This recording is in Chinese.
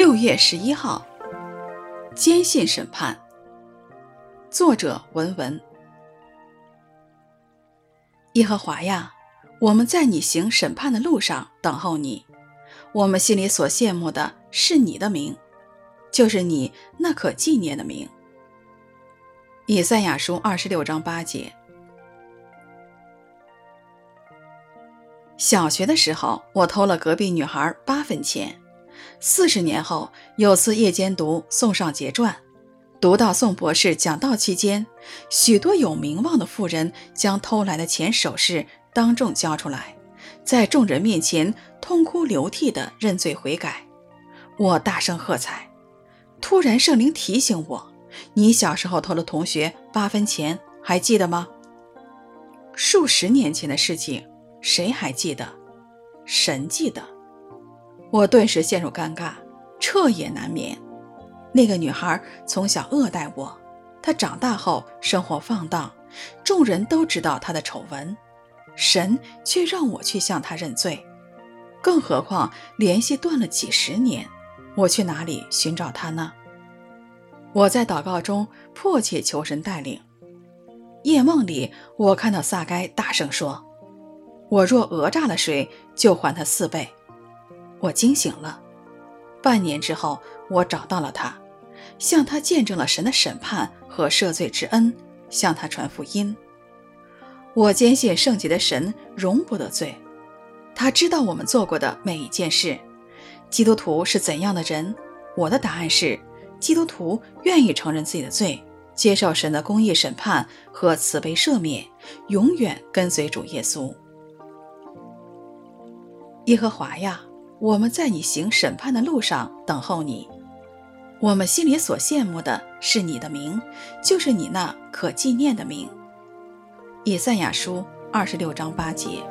六月十一号，坚信审判。作者文文。耶和华呀，我们在你行审判的路上等候你。我们心里所羡慕的是你的名，就是你那可纪念的名。以赛亚书二十六章八节。小学的时候，我偷了隔壁女孩八分钱。四十年后，有次夜间读《宋尚杰传》，读到宋博士讲道期间，许多有名望的富人将偷来的钱首饰当众交出来，在众人面前痛哭流涕地认罪悔改。我大声喝彩。突然，圣灵提醒我：“你小时候偷了同学八分钱，还记得吗？”数十年前的事情，谁还记得？神记得。我顿时陷入尴尬，彻夜难眠。那个女孩从小恶待我，她长大后生活放荡，众人都知道她的丑闻，神却让我去向她认罪。更何况联系断了几十年，我去哪里寻找她呢？我在祷告中迫切求神带领。夜梦里，我看到撒该大声说：“我若讹诈了谁，就还他四倍。”我惊醒了，半年之后，我找到了他，向他见证了神的审判和赦罪之恩，向他传福音。我坚信圣洁的神容不得罪，他知道我们做过的每一件事。基督徒是怎样的人？我的答案是：基督徒愿意承认自己的罪，接受神的公义审判和慈悲赦免，永远跟随主耶稣。耶和华呀！我们在你行审判的路上等候你，我们心里所羡慕的是你的名，就是你那可纪念的名。以赛亚书二十六章八节。